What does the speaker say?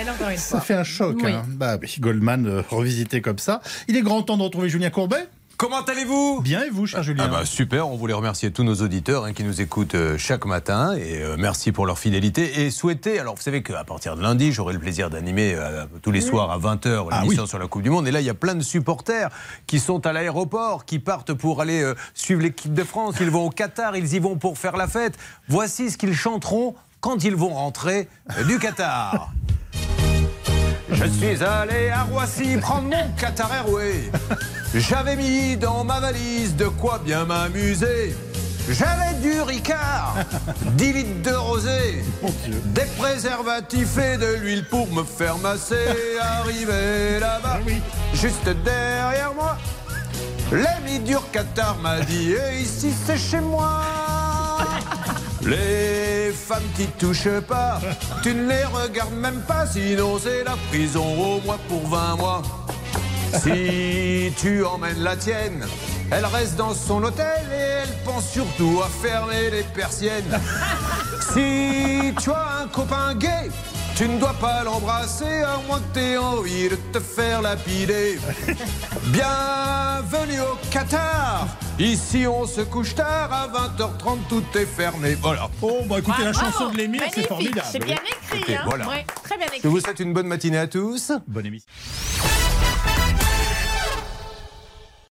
éternel, encore une fois. Ça fait un choc. Oui. Hein. Bah oui, Goldman euh, revisité comme ça. Il est grand temps de retrouver Julien Courbet. Comment allez-vous? Bien et vous, cher Julien? Ah bah super, on voulait remercier tous nos auditeurs hein, qui nous écoutent euh, chaque matin et euh, merci pour leur fidélité et souhaiter, alors vous savez qu'à partir de lundi j'aurai le plaisir d'animer euh, tous les soirs à 20h Ah l'émission oui. sur la Coupe du Monde et là il y a plein de supporters qui sont à l'aéroport, qui partent pour aller euh, suivre l'équipe de France, ils vont au Qatar, ils y vont pour faire la fête. Voici ce qu'ils chanteront quand ils vont rentrer euh, du Qatar. Je suis allé à Roissy prendre mon Qatar Airways. J'avais mis dans ma valise de quoi bien m'amuser. J'avais du Ricard, 10 litres de rosé, des préservatifs et de l'huile pour me faire masser. Arrivé là-bas, juste derrière moi, l'ami du Qatar m'a dit Et ici c'est chez moi. Les femmes qui touchent pas, tu ne les regardes même pas, sinon c'est la prison au moins pour 20 mois. Si tu emmènes la tienne, elle reste dans son hôtel et elle pense surtout à fermer les persiennes. Si tu as un copain gay, tu ne dois pas l'embrasser à moins que t'aies envie de te faire lapider. Au Qatar. Ici on se couche tard, à 20h30 tout est fermé. Voilà. Oh, bah écoutez, la Bravo. chanson de l'émir, c'est formidable. C'est bien écrit. Hein. voilà. Ouais, très bien écrit. Je vous souhaite une bonne matinée à tous. Bonne émission.